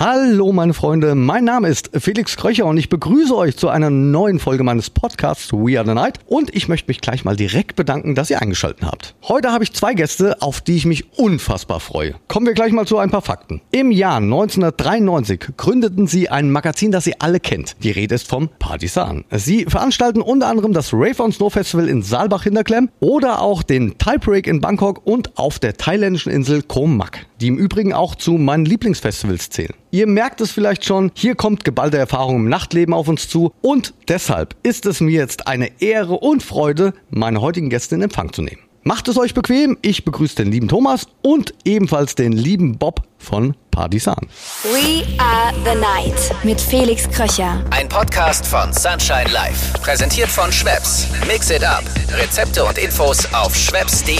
Hallo meine Freunde, mein Name ist Felix Kröcher und ich begrüße euch zu einer neuen Folge meines Podcasts We Are the Night und ich möchte mich gleich mal direkt bedanken, dass ihr eingeschaltet habt. Heute habe ich zwei Gäste, auf die ich mich unfassbar freue. Kommen wir gleich mal zu ein paar Fakten. Im Jahr 1993 gründeten sie ein Magazin, das ihr alle kennt. Die Rede ist vom Partisan. Sie veranstalten unter anderem das Rave on Snow Festival in Saalbach-Hinterklemm oder auch den Type Break in Bangkok und auf der thailändischen Insel Koh Mak, die im Übrigen auch zu meinen Lieblingsfestivals zählen. Ihr merkt es vielleicht schon, hier kommt geballte Erfahrung im Nachtleben auf uns zu und deshalb ist es mir jetzt eine Ehre und Freude, meine heutigen Gäste in Empfang zu nehmen. Macht es euch bequem, ich begrüße den lieben Thomas und ebenfalls den lieben Bob von Partisan. We are the night mit Felix Kröcher. Ein Podcast von Sunshine Life. Präsentiert von Schweppes. Mix it up. Rezepte und Infos auf schweppes.de.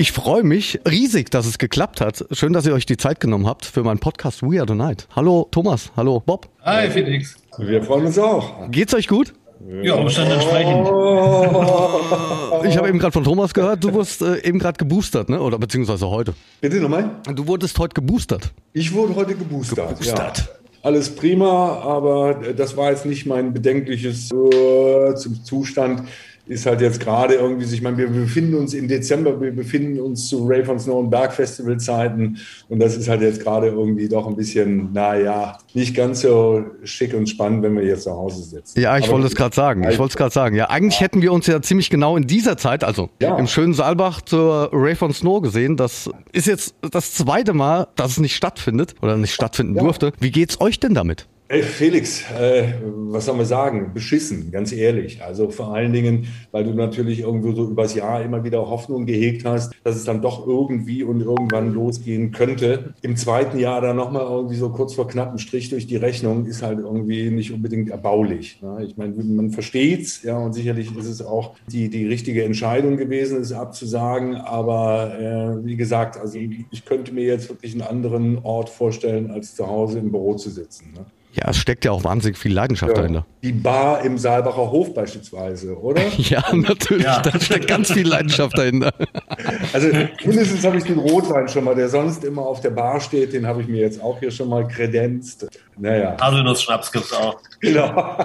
Ich freue mich riesig, dass es geklappt hat. Schön, dass ihr euch die Zeit genommen habt für meinen Podcast We Are the Night. Hallo Thomas, hallo Bob. Hi Felix. Wir freuen uns auch. Geht's euch gut? Ja, Umstand entsprechend. Ich habe eben gerade von Thomas gehört, du wurdest äh, eben gerade geboostert, ne? Oder beziehungsweise heute. Bitte nochmal? Du wurdest heute geboostert. Ich wurde heute geboostert. Geboostert. Ja. Alles prima, aber das war jetzt nicht mein bedenkliches äh, zum Zustand. Ist halt jetzt gerade irgendwie, ich meine, wir befinden uns im Dezember, wir befinden uns zu Rave on Snow und Berg Festival Zeiten und das ist halt jetzt gerade irgendwie doch ein bisschen, naja, nicht ganz so schick und spannend, wenn wir jetzt zu Hause sitzen. Ja, ich Aber- wollte es gerade sagen. Ich wollte es gerade sagen. Ja, eigentlich hätten wir uns ja ziemlich genau in dieser Zeit, also Ja. im schönen Saalbach zur Rave on Snow gesehen. Das ist jetzt das zweite Mal, dass es nicht stattfindet oder nicht stattfinden Ja. durfte. Wie geht's euch denn damit? Ey, Felix, äh, was soll man sagen? Beschissen, ganz ehrlich. Also vor allen Dingen, weil du natürlich irgendwo so übers Jahr immer wieder Hoffnung gehegt hast, dass es dann doch irgendwie und irgendwann losgehen könnte. Im zweiten Jahr dann nochmal irgendwie so kurz vor knappen Strich durch die Rechnung ist halt irgendwie nicht unbedingt erbaulich. Ne? Ich meine, man versteht's, ja, und sicherlich ist es auch die, die richtige Entscheidung gewesen, es abzusagen. Aber äh, wie gesagt, also ich könnte mir jetzt wirklich einen anderen Ort vorstellen, als zu Hause im Büro zu sitzen. Ne? Ja, es steckt ja auch wahnsinnig viel Leidenschaft dahinter. Die Bar im Saalbacher Hof beispielsweise, oder? Ja, natürlich. Ja. Da steckt ganz viel Leidenschaft dahinter. Also mindestens habe ich den Rotwein schon mal, der sonst immer auf der Bar steht, den habe ich mir jetzt auch hier schon mal kredenzt. Naja, Haselnuss-Schnaps gibt's auch. Genau.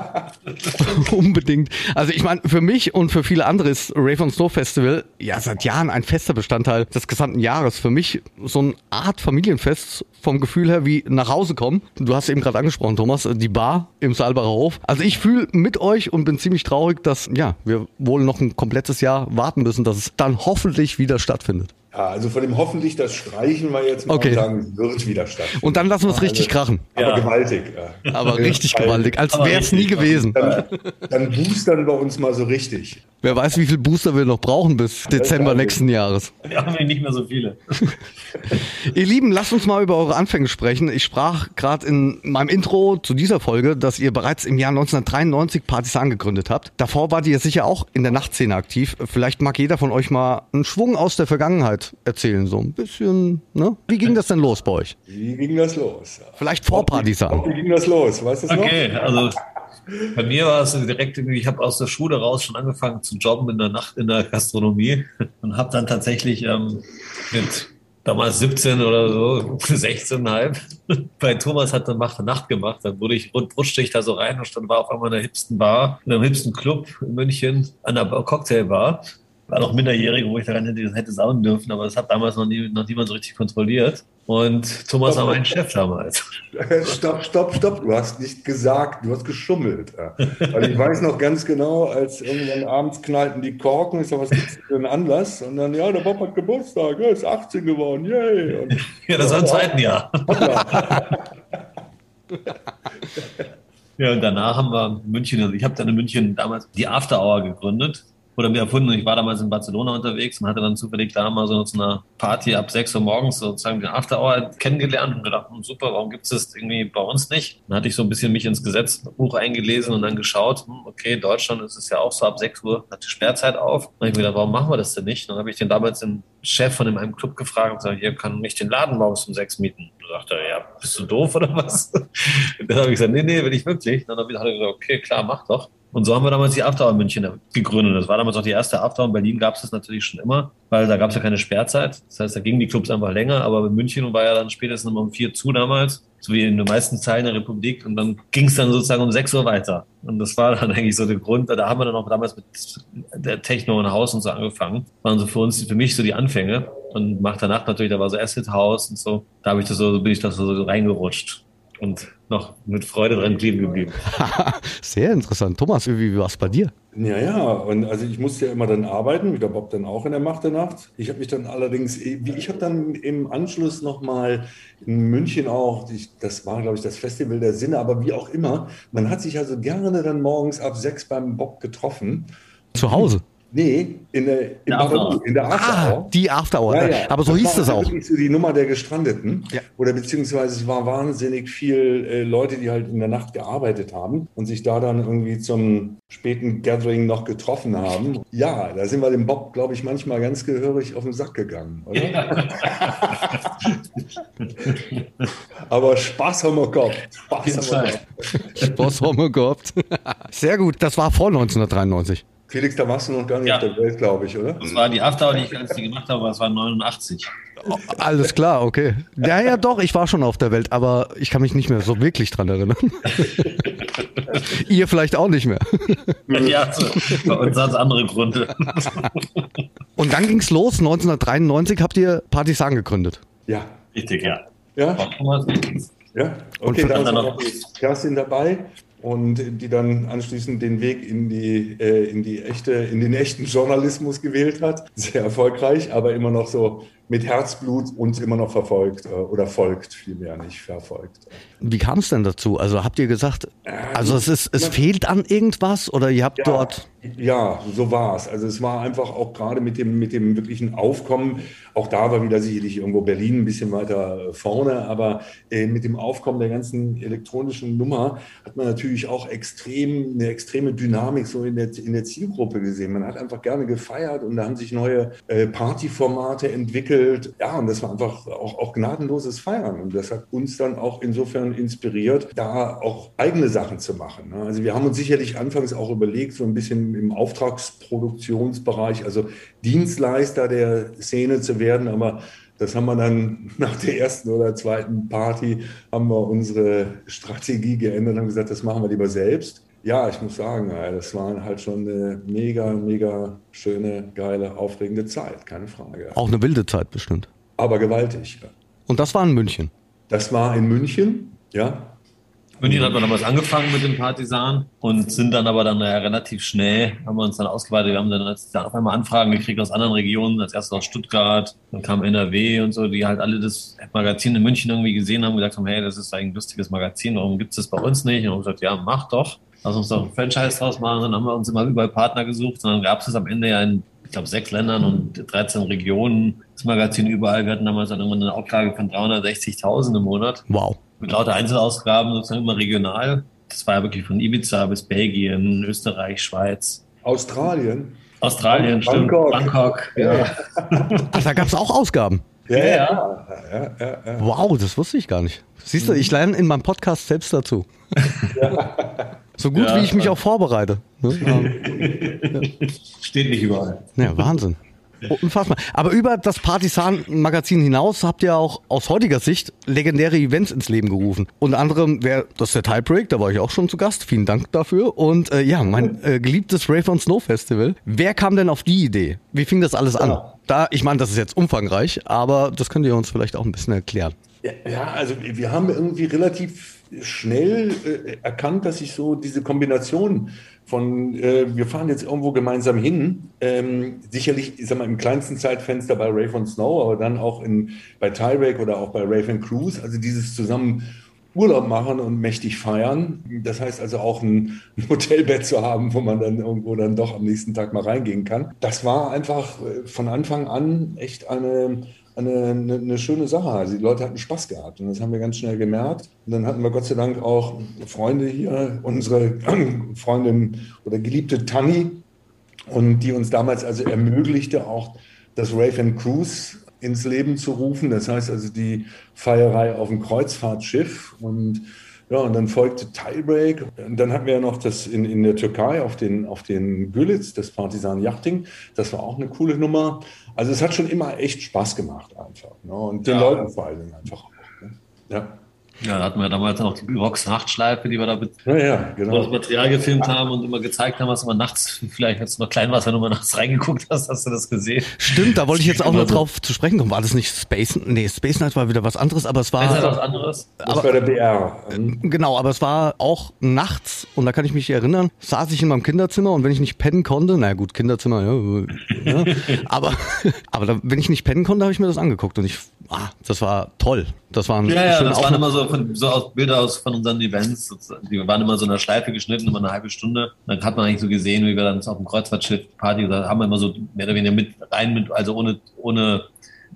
Unbedingt. Also ich meine, für mich und für viele andere ist Rave on Snow Festival ja seit Jahren ein fester Bestandteil des gesamten Jahres. Für mich so eine Art Familienfest vom Gefühl her wie nach Hause kommen. Du hast eben gerade angesprochen, Thomas, die Bar im Saalbacher Hof. Also ich fühle mit euch und bin ziemlich traurig, dass ja wir wohl noch ein komplettes Jahr warten müssen, dass es dann hoffentlich wieder stattfindet. Ja, also von dem hoffentlich, das streichen wir jetzt mal Okay. sagen, es wird wieder stattfinden. Und dann lassen wir es richtig krachen. Aber Ja. gewaltig. Ja. Aber richtig gewaltig, als wäre es nie gewesen. Dann, dann boostern wir uns mal so richtig. Wer weiß, wie viel Booster wir noch brauchen bis Dezember nächsten Jahres. Wir haben nicht mehr so viele. Ihr Lieben, lasst uns mal über eure Anfänge sprechen. Ich sprach gerade in meinem Intro zu dieser Folge, dass ihr bereits im Jahr 1993 Partisan gegründet habt. Davor wart ihr sicher auch in der Nachtszene aktiv. Vielleicht mag jeder von euch mal einen Schwung aus der Vergangenheit erzählen, so ein bisschen. Ne? Wie ging das denn los bei euch? Wie ging das los? Vielleicht vor Partisan. Wie ging das los? Weißt du es Okay, also bei mir war es direkt irgendwie, ich habe aus der Schule raus schon angefangen zu jobben in der Nacht in der Gastronomie und habe dann tatsächlich ähm, mit damals 17 oder so, 16,5 bei Thomas hat dann Macht Nacht gemacht. Dann wurde ich, rutschte ich da so rein und dann war auf einmal in der hipsten Bar, in einem hipsten Club in München, an der Cocktailbar. War noch minderjährig, wo ich daran hätte, hätte saugen dürfen, aber das hat damals noch, nie, noch niemand so richtig kontrolliert. Und Thomas war mein Chef damals. Stopp, stopp, stopp. Du hast nicht gesagt, du hast geschummelt. Weil ich weiß noch ganz genau, als irgendwann abends knallten die Korken, ich sag, was gibt's für einen Anlass? Und dann, ja, der Bob hat Geburtstag, er ist 18 geworden, yay. Und, Ja, das war im zweiten Jahr. Ja, und danach haben wir München, also ich habe dann in München damals die After Hour gegründet. Oder mir erfunden. Ich war damals in Barcelona unterwegs und hatte dann zufällig da mal so zu einer Party ab 6 Uhr morgens sozusagen den After Hour kennengelernt und gedacht, hm, super, warum gibt es das irgendwie bei uns nicht? Dann hatte ich so ein bisschen mich ins Gesetzbuch eingelesen und dann geschaut, hm, okay, Deutschland ist es ja auch so ab 6 Uhr, hat die Sperrzeit auf. Dann habe ich mir gedacht, warum machen wir das denn nicht? Dann habe ich den damals den Chef von einem Club gefragt und gesagt, hier kann nicht den Laden morgens um 6 mieten. Da sagte er, ja, bist du doof oder was? Und dann habe ich gesagt, nee, nee, will ich wirklich. Dann habe ich gesagt, okay, klar, mach doch. Und so haben wir damals die After München gegründet. Das war damals auch die erste After. In Berlin gab es das natürlich schon immer, weil da gab es ja keine Sperrzeit. Das heißt, da gingen die Clubs einfach länger. Aber in München war ja dann spätestens um vier zu damals, so wie in den meisten Teilen der Republik. Und dann ging es dann sozusagen um sechs Uhr weiter. Und das war dann eigentlich so der Grund. Da haben wir dann auch damals mit der Techno und Haus und so angefangen. Das waren so für uns, für mich so die Anfänge. Und nach der Nacht natürlich, da war so Acid House und so. Da habe ich das so, bin ich da so reingerutscht und noch mit Freude dran kleben geblieben. Sehr interessant. Thomas, wie, war es bei dir? Ja, ja, und also ich musste ja immer dann arbeiten, wie der Bob dann auch in der Macht der Nacht. Ich habe mich dann allerdings, ich habe dann im Anschluss nochmal in München auch, das war glaube ich das Festival der Sinne, aber wie auch immer, man hat sich also gerne dann morgens ab sechs beim Bob getroffen. Zu Hause? Nee, in der, in der After, in der After Ah, die After Hour. Ja, ja. Aber so das hieß es auch. Das so die Nummer der Gestrandeten. Ja. Oder beziehungsweise es war wahnsinnig viel äh, Leute, die halt in der Nacht gearbeitet haben und sich da dann irgendwie zum späten Gathering noch getroffen haben. Ja, da sind wir dem Bob, glaube ich, manchmal ganz gehörig auf den Sack gegangen, oder? Ja. Aber Spaß haben wir gehabt. Spaß haben wir gehabt. Spaß haben wir gehabt. Sehr gut. Das war vor 1993. Felix, da warst du noch gar nicht ja. auf der Welt, glaube ich, oder? Das war die After, die ich als die gemacht habe, aber es war 89. Oh, alles klar, okay. Ja, ja, doch, ich war schon auf der Welt, aber ich kann mich nicht mehr so wirklich dran erinnern. Ihr vielleicht auch nicht mehr. ja, bei uns hat es andere Gründe. Und dann ging es los, 1993 habt ihr Partisan gegründet. Ja. Richtig, ja. Ja. Ja, okay, da ist noch Kerstin dabei und die dann anschließend den Weg in die, äh, in die echte, in den echten Journalismus gewählt hat. Sehr erfolgreich, aber immer noch so mit Herzblut uns immer noch verfolgt äh, oder folgt vielmehr, nicht verfolgt. Wie kam es denn dazu? Also habt ihr gesagt, also es ist, es fehlt an irgendwas oder ihr habt ja, dort. Ja, so war es. Also es war einfach auch gerade mit dem, mit dem wirklichen Aufkommen, auch da war wieder sicherlich irgendwo Berlin ein bisschen weiter vorne, aber äh, mit dem Aufkommen der ganzen elektronischen Nummer hat man natürlich auch extrem, eine extreme Dynamik so in der, in der Zielgruppe gesehen. Man hat einfach gerne gefeiert und da haben sich neue äh, Partyformate entwickelt. Ja, und das war einfach auch, auch gnadenloses Feiern. Und das hat uns dann auch insofern inspiriert, da auch eigene Sachen zu machen. Ne? Also wir haben uns sicherlich anfangs auch überlegt, so ein bisschen im Auftragsproduktionsbereich, also Dienstleister der Szene zu werden, aber das haben wir dann nach der ersten oder zweiten Party, haben wir unsere Strategie geändert und haben gesagt, das machen wir lieber selbst. Ja, ich muss sagen, das war halt schon eine mega, mega schöne, geile, aufregende Zeit, keine Frage. Auch eine wilde Zeit bestimmt. Aber gewaltig, ja. Und das war in München? Das war in München, ja. München hat man damals angefangen mit den Partisanen und sind dann aber dann ja, relativ schnell, haben wir uns dann ausgeweitet. Wir haben dann als, auf einmal Anfragen gekriegt aus anderen Regionen, als erstes aus Stuttgart, dann kam NRW und so, die halt alle das Magazin in München irgendwie gesehen haben, gesagt haben, hey, das ist eigentlich ein lustiges Magazin, warum gibt es das bei uns nicht? Und haben gesagt, ja, mach doch. Lass uns doch ein Franchise draus machen. Dann haben wir uns immer überall Partner gesucht und dann gab es es am Ende ja in ich glaube, sechs Ländern und 13 Regionen. Das Magazin überall. Wir hatten damals dann irgendwann eine Auflage von 360.000 im Monat. Wow mit lauter Einzelausgaben sozusagen immer regional. Das war ja wirklich von Ibiza bis Belgien, Österreich, Schweiz. Australien. Australien, stimmt. Bangkok. Bangkok ja. Ach, da gab es auch Ausgaben. Ja ja. Ja, ja, ja, Wow, das wusste ich gar nicht. Siehst du, ich lerne in meinem Podcast selbst dazu. So gut, wie ich mich auch vorbereite. Ne? Steht nicht überall. Ja, Wahnsinn. Unfassbar. Aber über das Partisan-Magazin hinaus habt ihr auch aus heutiger Sicht legendäre Events ins Leben gerufen. Unter anderem wäre das der Tiebreak, da war ich auch schon zu Gast. Vielen Dank dafür. Und äh, ja, mein äh, geliebtes Rave on Snow Festival. Wer kam denn auf die Idee? Wie fing das alles an? Da, ich meine, das ist jetzt umfangreich, aber das könnt ihr uns vielleicht auch ein bisschen erklären. Ja, ja also wir haben irgendwie relativ schnell äh, erkannt, dass sich so diese Kombination von äh, wir fahren jetzt irgendwo gemeinsam hin, ähm, sicherlich ich sag mal, im kleinsten Zeitfenster bei Rave on Snow, aber dann auch in, bei Tiebreak oder auch bei Rave and Cruise, also dieses zusammen Urlaub machen und mächtig feiern. Das heißt also auch ein Hotelbett zu haben, wo man dann irgendwo dann doch am nächsten Tag mal reingehen kann. Das war einfach äh, von Anfang an echt eine eine, eine, eine, schöne Sache. Also die Leute hatten Spaß gehabt und das haben wir ganz schnell gemerkt. Und dann hatten wir Gott sei Dank auch Freunde hier, unsere Freundin oder geliebte Tanni, und die uns damals also ermöglichte, auch das Rave and Cruise ins Leben zu rufen. Das heißt also die Feierei auf dem Kreuzfahrtschiff und Ja, und dann folgte Tiebreak. Und dann hatten wir ja noch das in, in der Türkei auf den, auf den Gülitz, das Partisan Yachting. Das war auch eine coole Nummer. Also es hat schon immer echt Spaß gemacht einfach. Ne? Und den Ja. Leuten vor allen Dingen einfach. auch, Ne? Ja. Ja, da hatten wir damals auch die Vox Nachtschleife, die wir da mit Ja, ja, wo wir das genau. Material gefilmt haben und immer gezeigt haben, was immer nachts, vielleicht als du noch klein warst, wenn du mal nachts reingeguckt hast, hast du das gesehen. Stimmt, da wollte ich jetzt auch noch Immer so. drauf zu sprechen kommen. War das nicht Space? Nee, Space Night war wieder was anderes, aber es Das ist halt was war. anderes. Das war der BR. Ähm, Genau, aber es war auch nachts und da kann ich mich erinnern, saß ich in meinem Kinderzimmer und wenn ich nicht pennen konnte, na gut, Kinderzimmer, ja, ja aber, aber da, wenn ich nicht pennen konnte, habe ich mir das angeguckt und ich, ah, das war toll. Das war ein Ja, ja, das waren immer so, von, so aus Bilder aus von unseren Events. Die waren immer so in einer Schleife geschnitten, immer eine halbe Stunde. Dann hat man eigentlich so gesehen, wie wir dann auf dem Kreuzfahrtschiff Party, da haben wir immer so mehr oder weniger mit rein, mit, also ohne, ohne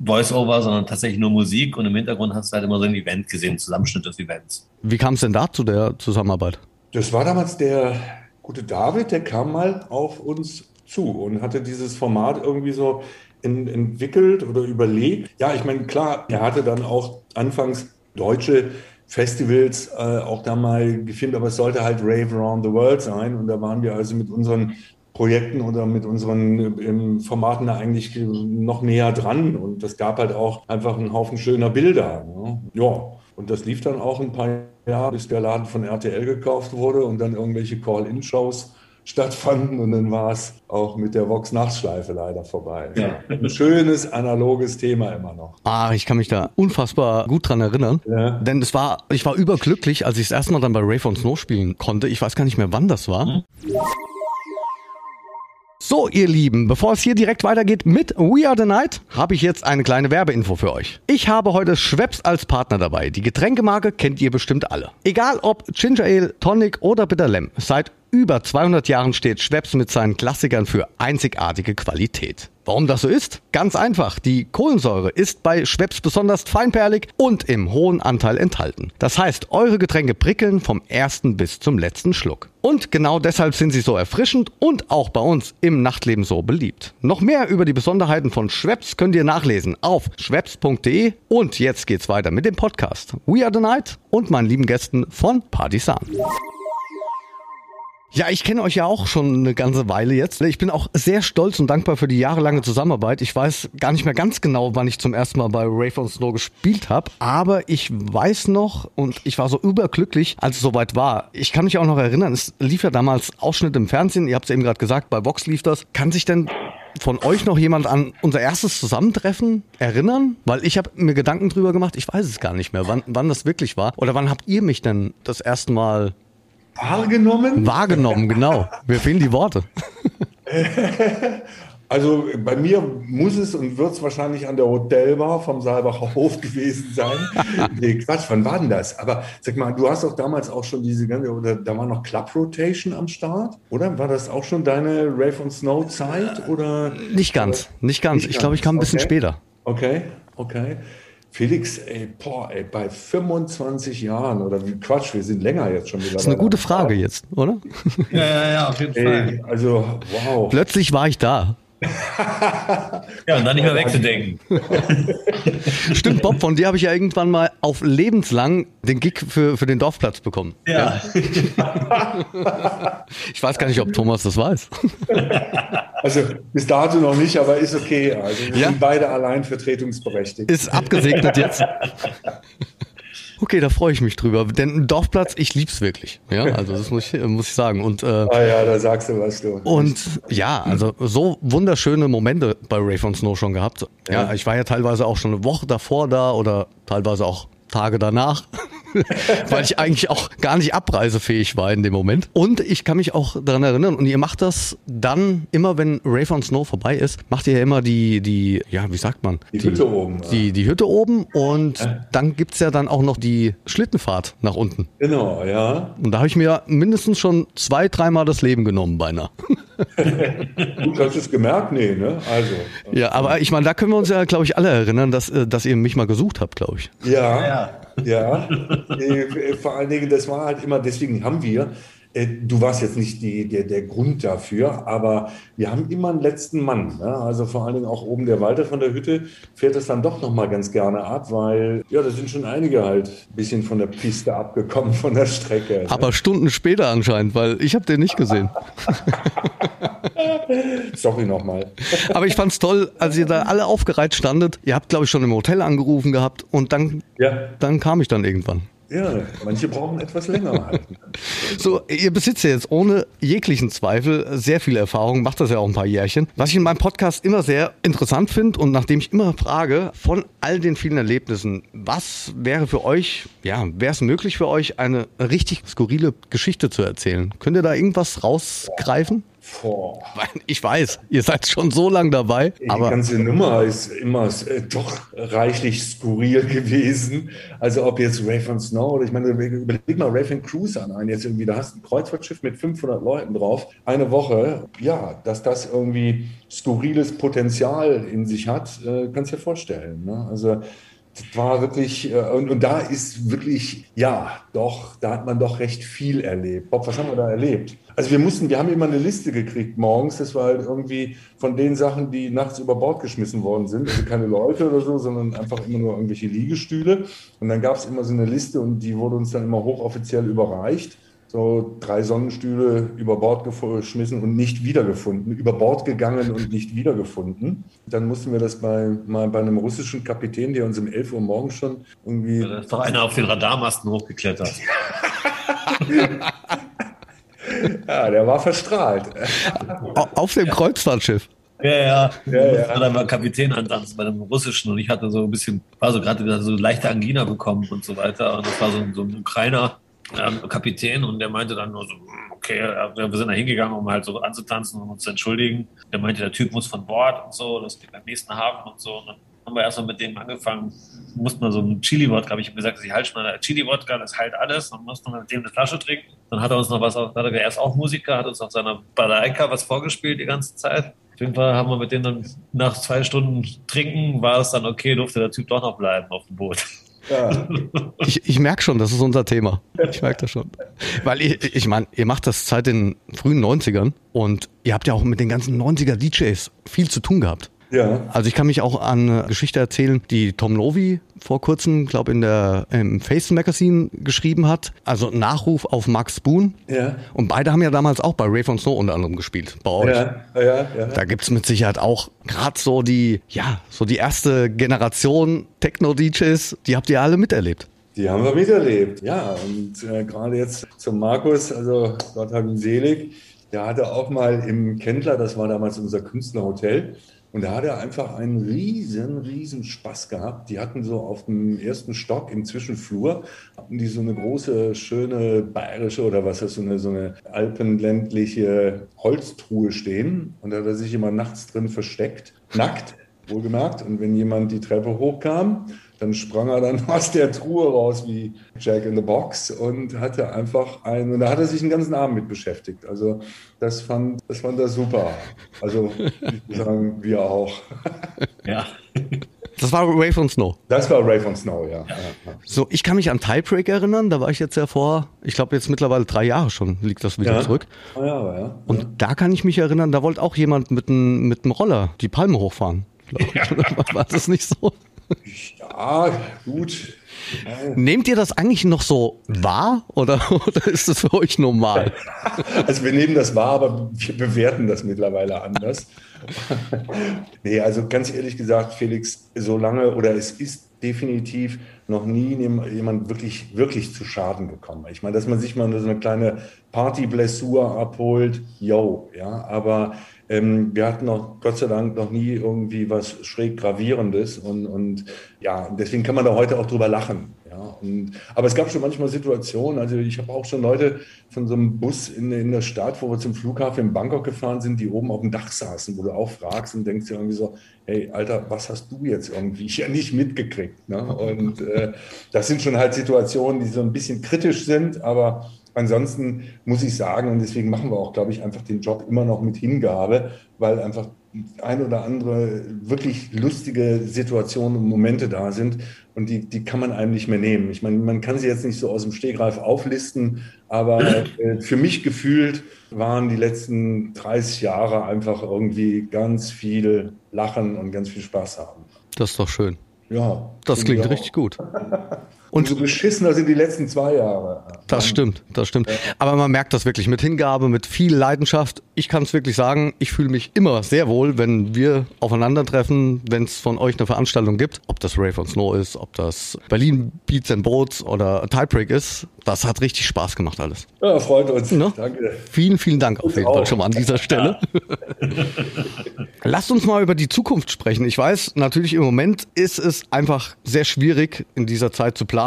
Voice-Over, sondern tatsächlich nur Musik und im Hintergrund hast du halt immer so ein Event gesehen, Zusammenschnitt des Events. Wie kam es denn da zu der Zusammenarbeit? Das war damals der gute David, der kam mal auf uns zu und hatte dieses Format irgendwie so in, entwickelt oder überlegt. Ja, ich meine, klar, er hatte dann auch anfangs deutsche Festivals äh, auch da mal gefilmt, aber es sollte halt Rave Around the World sein. Und da waren wir also mit unseren Projekten oder mit unseren ähm, Formaten da eigentlich noch näher dran. Und das gab halt auch einfach einen Haufen schöner Bilder. Ne? Ja, und das lief dann auch ein paar Jahre, bis der Laden von RTL gekauft wurde und dann irgendwelche Call-In-Shows stattfanden. Und dann war es auch mit der Vox-Nachtschleife leider vorbei. Ja. Ein schönes, analoges Thema immer noch. Ah, ich kann mich da unfassbar gut dran erinnern. Ja. Denn es war, ich war überglücklich, als ich das erste Mal dann bei Ray on Snow spielen konnte. Ich weiß gar nicht mehr, wann das war. So, ihr Lieben, bevor es hier direkt weitergeht mit We Are the Night, habe ich jetzt eine kleine Werbeinfo für euch. Ich habe heute Schweppes als Partner dabei. Die Getränkemarke kennt ihr bestimmt alle. Egal ob Ginger Ale, Tonic oder Bitter Lemon, seit über 200 Jahren steht Schweppes mit seinen Klassikern für einzigartige Qualität. Warum das so ist? Ganz einfach. Die Kohlensäure ist bei Schweppes besonders feinperlig und im hohen Anteil enthalten. Das heißt, eure Getränke prickeln vom ersten bis zum letzten Schluck. Und genau deshalb sind sie so erfrischend und auch bei uns im Nachtleben so beliebt. Noch mehr über die Besonderheiten von Schweppes könnt ihr nachlesen auf schweppes.de und jetzt geht's weiter mit dem Podcast We Are the Night und meinen lieben Gästen von Partisan. Ja, ich kenne euch ja auch schon eine ganze Weile jetzt. Ich bin auch sehr stolz und dankbar für die jahrelange Zusammenarbeit. Ich weiß gar nicht mehr ganz genau, wann ich zum ersten Mal bei Rave on Snow gespielt habe, aber ich weiß noch und ich war so überglücklich, als es soweit war. Ich kann mich auch noch erinnern, es lief ja damals Ausschnitt im Fernsehen, ihr habt es eben gerade gesagt, bei Vox lief das. Kann sich denn von euch noch jemand an unser erstes Zusammentreffen erinnern? Weil ich habe mir Gedanken drüber gemacht, ich weiß es gar nicht mehr, wann, wann das wirklich war. Oder wann habt ihr mich denn das erste Mal Wahrgenommen? wahrgenommen? Genau, mir fehlen die Worte. Also bei mir muss es und wird es wahrscheinlich an der Hotelbar vom Saalbacher Hof gewesen sein. nee, Quatsch, wann war denn das? Aber sag mal, du hast doch damals auch schon diese ganze, oder da war noch Club Rotation am Start, oder? War das auch schon deine Rave on Snow Zeit? Oder? Nicht ganz, nicht ganz. Nicht Ich glaube, ich kam ein bisschen okay. später. Okay, okay. Felix, ey, boah, ey, bei 25 Jahren oder wie Quatsch, wir sind länger jetzt schon wieder. Das ist eine gute Frage jetzt, oder? Ja, ja, ja, auf jeden Ey, also, wow. Plötzlich war ich da. Ja, und dann nicht mehr wegzudenken. Stimmt, Bob, von dir habe ich ja irgendwann mal auf lebenslang den Gig für, für den Dorfplatz bekommen. Ja. Ich weiß gar nicht, ob Thomas das weiß. Also bis dato noch nicht, aber ist okay. Also wir Ja. sind beide allein vertretungsberechtigt. Ist abgesegnet jetzt. Okay, da freue ich mich drüber. Denn Dorfplatz, ich lieb's wirklich. Ja, also das muss ich, muss ich sagen. Und, äh, Ah ja, da sagst du was du. und ja, also so wunderschöne Momente bei Ray on Snow schon gehabt. Ja, Ja. ich war ja teilweise auch schon eine Woche davor da oder teilweise auch Tage danach, weil ich eigentlich auch gar nicht abreisefähig war in dem Moment. Und ich kann mich auch daran erinnern, und ihr macht das dann immer, wenn Rave on Snow vorbei ist, macht ihr ja immer die, die, ja, wie sagt man? Die Hütte oben, ja. Die, die Hütte oben und dann gibt's ja dann auch noch die Schlittenfahrt nach unten. Genau, ja. Und da habe ich mir mindestens schon zwei, dreimal das Leben genommen beinahe. Gut, hast du es gemerkt? Nee, ne? Also. Ja, aber ich meine, da können wir uns ja, glaube ich, alle erinnern, dass, äh, dass ihr mich mal gesucht habt, glaube ich. Ja, ja. Nee, Vor allen Dingen, das war halt immer, deswegen haben wir äh, du warst jetzt nicht die, der, der Grund dafür, aber wir haben immer einen letzten Mann. Ne? Also vor allen Dingen auch oben der Walter von der Hütte fährt das dann doch nochmal ganz gerne ab, weil ja, da sind schon einige halt ein bisschen von der Piste abgekommen, von der Strecke. Ne? Aber Stunden später anscheinend, weil ich habe den nicht gesehen. Sorry nochmal. Aber ich fand es toll, als ihr da alle aufgereiht standet. Ihr habt, glaube ich, schon im Hotel angerufen gehabt und dann, ja. dann kam ich dann irgendwann. Ja, manche brauchen etwas länger halt. So, ihr besitzt ja jetzt ohne jeglichen Zweifel sehr viel Erfahrung, macht das ja auch ein paar Jährchen. Was ich in meinem Podcast immer sehr interessant finde und nachdem ich immer frage, von all den vielen Erlebnissen, was wäre für euch, ja, wäre es möglich für euch, eine richtig skurrile Geschichte zu erzählen? Könnt ihr da irgendwas rausgreifen? Boah. Ich weiß, ihr seid schon so lange dabei. Die ganze Nummer ist immer äh, doch reichlich skurril gewesen. Also ob jetzt Ray von Snow oder ich meine, überleg mal Ray von Cruise an einen jetzt irgendwie, da hast du ein Kreuzfahrtschiff mit 500 Leuten drauf, eine Woche, ja, dass das irgendwie skurriles Potenzial in sich hat, äh, kannst du dir vorstellen. Ne? Also das war wirklich, äh, und, und da ist wirklich, ja, doch, da hat man doch recht viel erlebt. Bob, was haben wir da erlebt? Also wir mussten, wir haben immer eine Liste gekriegt morgens, das war halt irgendwie von den Sachen, die nachts über Bord geschmissen worden sind. Also keine Leute oder so, sondern einfach immer nur irgendwelche Liegestühle. Und dann gab es immer so eine Liste und die wurde uns dann immer hochoffiziell überreicht so drei Sonnenstühle über Bord geschmissen und nicht wiedergefunden, über Bord gegangen und nicht wiedergefunden. Dann mussten wir das bei, mal bei einem russischen Kapitän, der uns um 11 Uhr morgens schon irgendwie... Ja, da ist doch einer auf den Radarmasten hochgeklettert. ja, der war verstrahlt. Auf dem Kreuzfahrtschiff? Ja, ja. ja, ja. Da war Kapitän antanzen bei dem Russischen und ich hatte so ein bisschen, war so gerade so leichte Angina bekommen und so weiter. Und das war so, so ein Ukrainer, ähm, Kapitän und der meinte dann nur so, hm, okay, wir sind da hingegangen, um halt so anzutanzen und uns zu entschuldigen. Der meinte, der Typ muss von Bord und so, das geht beim nächsten Hafen und so. Und dann haben wir erstmal mit dem angefangen, mussten wir so ein Chili-Wodka, habe ich ihm gesagt, ich halte mal Chili-Wodka, das heilt alles. Dann mussten wir mit dem eine Flasche trinken. Dann hat er uns noch was, hat er erst auch Musiker, hat uns auf seiner Balaika was vorgespielt die ganze Zeit. Auf jeden Fall haben wir mit dem dann nach zwei Stunden Trinken, war es dann okay, durfte der Typ doch noch bleiben auf dem Boot. Ja. Ich, ich merke schon, das ist unser Thema. Ich merke das schon. Weil ich, ich meine, ihr macht das seit den frühen 90ern und ihr habt ja auch mit den ganzen 90er DJs viel zu tun gehabt. Ja. Also ich kann mich auch an eine Geschichte erzählen, die Tom Novi vor kurzem, glaube in der im Face Magazine geschrieben hat. Also Nachruf auf Max Boone. Ja. Und beide haben ja damals auch bei Ray von Snow unter anderem gespielt, bei euch. Ja, ja, ja. Da gibt's mit Sicherheit auch gerade so die, ja, so die erste Generation Techno-DJs, die habt ihr alle miterlebt. Die haben wir miterlebt, ja. Und äh, gerade jetzt zum Markus, also Gott hab ihn selig, der hatte auch mal im Kendler, das war damals unser Künstlerhotel, und da hat er einfach einen riesen, riesen Spaß gehabt. Die hatten so auf dem ersten Stock im Zwischenflur, hatten die so eine große, schöne bayerische oder was ist so eine, so eine alpenländliche Holztruhe stehen. Und da hat er sich immer nachts drin versteckt, nackt, wohlgemerkt. Und wenn jemand die Treppe hochkam, dann sprang er dann aus der Truhe raus wie Jack in the Box und hatte einfach einen, und da hat er sich den ganzen Abend mit beschäftigt. Also das fand, das fand er super. Also ich würde sagen, wir auch. Ja. Das war Ray von Snow. Das war Ray von Snow, ja. ja. So, ich kann mich an Tiebreak erinnern. Da war ich jetzt ja vor, ich glaube jetzt mittlerweile drei Jahre schon, liegt das wieder ja. zurück. Oh ja, ja. Und ja. da kann ich mich erinnern, da wollte auch jemand mit einem mit Roller die Palme hochfahren. Ja. War das nicht so? Ja, gut. Nehmt ihr das eigentlich noch so wahr oder, oder ist das für euch normal? Also wir nehmen das wahr, aber wir bewerten das mittlerweile anders. nee, also ganz ehrlich gesagt, Felix, so lange oder es ist definitiv noch nie jemand wirklich, wirklich zu Schaden gekommen. Ich meine, dass man sich mal so eine kleine Party-Blessur abholt, yo, ja, aber ähm, wir hatten noch Gott sei Dank noch nie irgendwie was schräg gravierendes und, und ja, deswegen kann man da heute auch drüber lachen. Ja, und, aber es gab schon manchmal Situationen, also ich habe auch schon Leute von so einem Bus in, in der Stadt, wo wir zum Flughafen in Bangkok gefahren sind, die oben auf dem Dach saßen, wo du auch fragst und denkst dir irgendwie so, hey Alter, was hast du jetzt irgendwie ja nicht mitgekriegt? Ne? Und äh, das sind schon halt Situationen, die so ein bisschen kritisch sind, aber ansonsten muss ich sagen, und deswegen machen wir auch, glaube ich, einfach den Job immer noch mit Hingabe, weil einfach ein oder andere wirklich lustige Situationen und Momente da sind und die, die kann man einem nicht mehr nehmen. Ich meine, man kann sie jetzt nicht so aus dem Stegreif auflisten, aber äh, für mich gefühlt waren die letzten 30 Jahre einfach irgendwie ganz viel Lachen und ganz viel Spaß haben. Das ist doch schön. Ja. Das klingt richtig gut. Und so beschissener sind die letzten zwei Jahre. Das stimmt, das stimmt. Aber man merkt das wirklich mit Hingabe, mit viel Leidenschaft. Ich kann es wirklich sagen, ich fühle mich immer sehr wohl, wenn wir aufeinandertreffen, wenn es von euch eine Veranstaltung gibt. Ob das Rave on Snow ist, ob das Berlin Beats and Boats oder Tidebreak ist. Das hat richtig Spaß gemacht alles. Ja, freut uns. Ne? Danke. Vielen, vielen Dank auf jeden. Fall schon mal an dieser Stelle. Lasst uns mal über die Zukunft sprechen. Ich weiß, natürlich im Moment ist es einfach sehr schwierig, in dieser Zeit zu planen.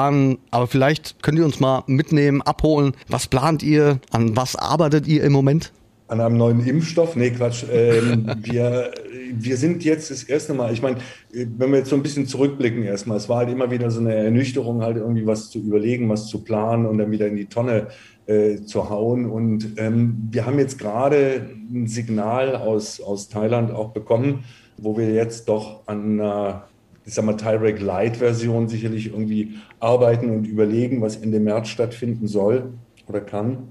Aber vielleicht könnt ihr uns mal mitnehmen, abholen. Was plant ihr? An was arbeitet ihr im Moment? An einem neuen Impfstoff? Nee, Quatsch. Ähm, wir, wir sind jetzt das erste Mal, ich meine, wenn wir jetzt so ein bisschen zurückblicken erstmal, es war halt immer wieder so eine Ernüchterung, halt irgendwie was zu überlegen, was zu planen und dann wieder in die Tonne äh, zu hauen. Und ähm, wir haben jetzt gerade ein Signal aus, aus Thailand auch bekommen, wo wir jetzt doch an einer ich sag mal, Tyrek Light-Version sicherlich irgendwie arbeiten und überlegen, was Ende März stattfinden soll oder kann.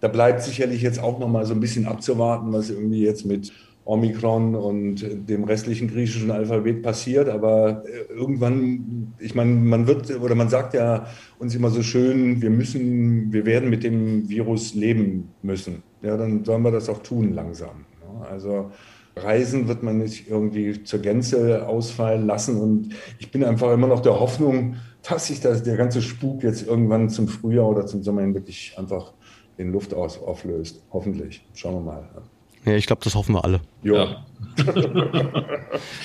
Da bleibt sicherlich jetzt auch noch mal so ein bisschen abzuwarten, was irgendwie jetzt mit Omikron und dem restlichen griechischen Alphabet passiert. Aber äh, irgendwann, ich meine, man wird oder man sagt ja uns immer so schön, wir müssen, wir werden mit dem Virus leben müssen. Ja, dann sollen wir das auch tun langsam. Also Reisen wird man nicht irgendwie zur Gänze ausfallen lassen. Und ich bin einfach immer noch der Hoffnung, dass sich das, der ganze Spuk jetzt irgendwann zum Frühjahr oder zum Sommer hin wirklich einfach in Luft aus, auflöst. Hoffentlich. Schauen wir mal. Ja, ich glaube, das hoffen wir alle. Jo. Ja.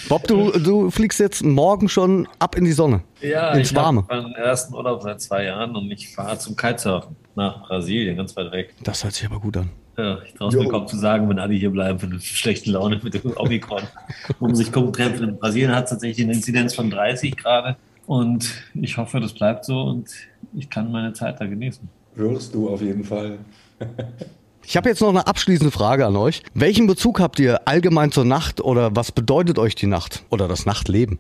Bob, du, du fliegst jetzt morgen schon ab in die Sonne. Ja, Ins ich Warme. habe meinen ersten Urlaub seit zwei Jahren und ich fahre zum Kitesurfen nach Brasilien, ganz weit weg. Das hört sich aber gut an. Ja, ich traue es mir kaum zu sagen, wenn alle hier bleiben für eine schlechte Laune mit dem Omikron. um sich treffen. In Brasilien hat es tatsächlich eine Inzidenz von 30 gerade. Und ich hoffe, das bleibt so und ich kann meine Zeit da genießen. Wirst du auf jeden Fall. Ich habe jetzt noch eine abschließende Frage an euch. Welchen Bezug habt ihr allgemein zur Nacht oder was bedeutet euch die Nacht oder das Nachtleben?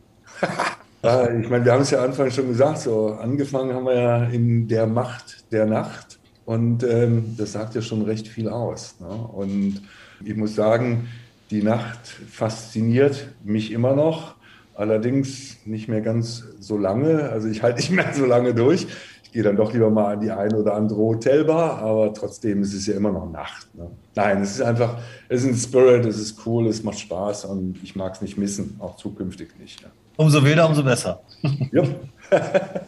Ja, ich meine, wir haben es ja Anfang schon gesagt, so angefangen haben wir ja in der Macht der Nacht und ähm, das sagt ja schon recht viel aus. Ne? Und ich muss sagen, die Nacht fasziniert mich immer noch, allerdings nicht mehr ganz so lange. Also ich halte nicht mehr so lange durch. Ich gehe dann doch lieber mal an die eine oder andere Hotelbar, aber trotzdem ist es ja immer noch Nacht. Ne? Nein, es ist einfach, es ist ein Spirit, es ist cool, es macht Spaß und ich mag es nicht missen, auch zukünftig nicht. Ja. Umso wilder, umso besser. Ja.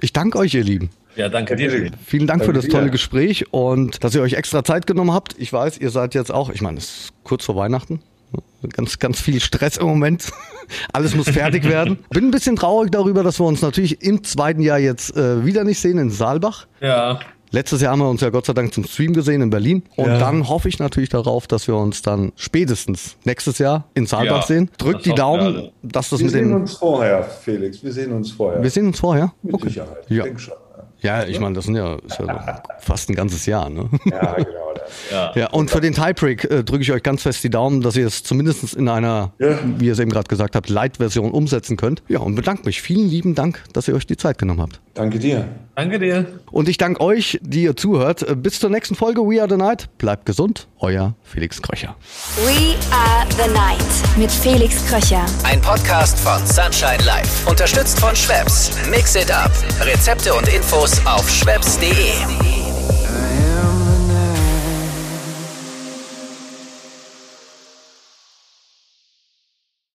Ich danke euch, ihr Lieben. Ja, danke dir. Vielen Dank für Danke das tolle dir. Gespräch und dass ihr euch extra Zeit genommen habt. Ich weiß, ihr seid jetzt auch, ich meine, es ist kurz vor Weihnachten. Ganz, ganz viel Stress im Moment. Alles muss fertig werden. Bin ein bisschen traurig darüber, dass wir uns natürlich im zweiten Jahr jetzt äh, wieder nicht sehen in Saalbach. Ja, Letztes Jahr haben wir uns ja Gott sei Dank zum Stream gesehen in Berlin. Und Ja. dann hoffe ich natürlich darauf, dass wir uns dann spätestens nächstes Jahr in Saalbach Ja, sehen. Drückt die wir Daumen, dass das Wir mit sehen dem. uns vorher, Felix. Wir sehen uns vorher. Wir sehen uns vorher. Mit Sicherheit. Ja. Ich denke schon. Ja, ich meine, das sind ja, ist ja fast ein ganzes Jahr. Ne? Ja, genau. Ja. Ja, und für den Tiebreak äh, drücke ich euch ganz fest die Daumen, dass ihr es zumindest in einer, Ja. wie ihr es eben gerade gesagt habt, Light-Version umsetzen könnt. Ja, und bedanke mich. Vielen lieben Dank, dass ihr euch die Zeit genommen habt. Danke dir. Danke dir. Und ich danke euch, die ihr zuhört. Äh, Bis zur nächsten Folge We Are the Night. Bleibt gesund. Euer Felix Kröcher. We are the night mit Felix Kröcher. Ein Podcast von Sunshine Life. Unterstützt von Schwebs. Mix it up. Rezepte und Infos auf schwebs.de.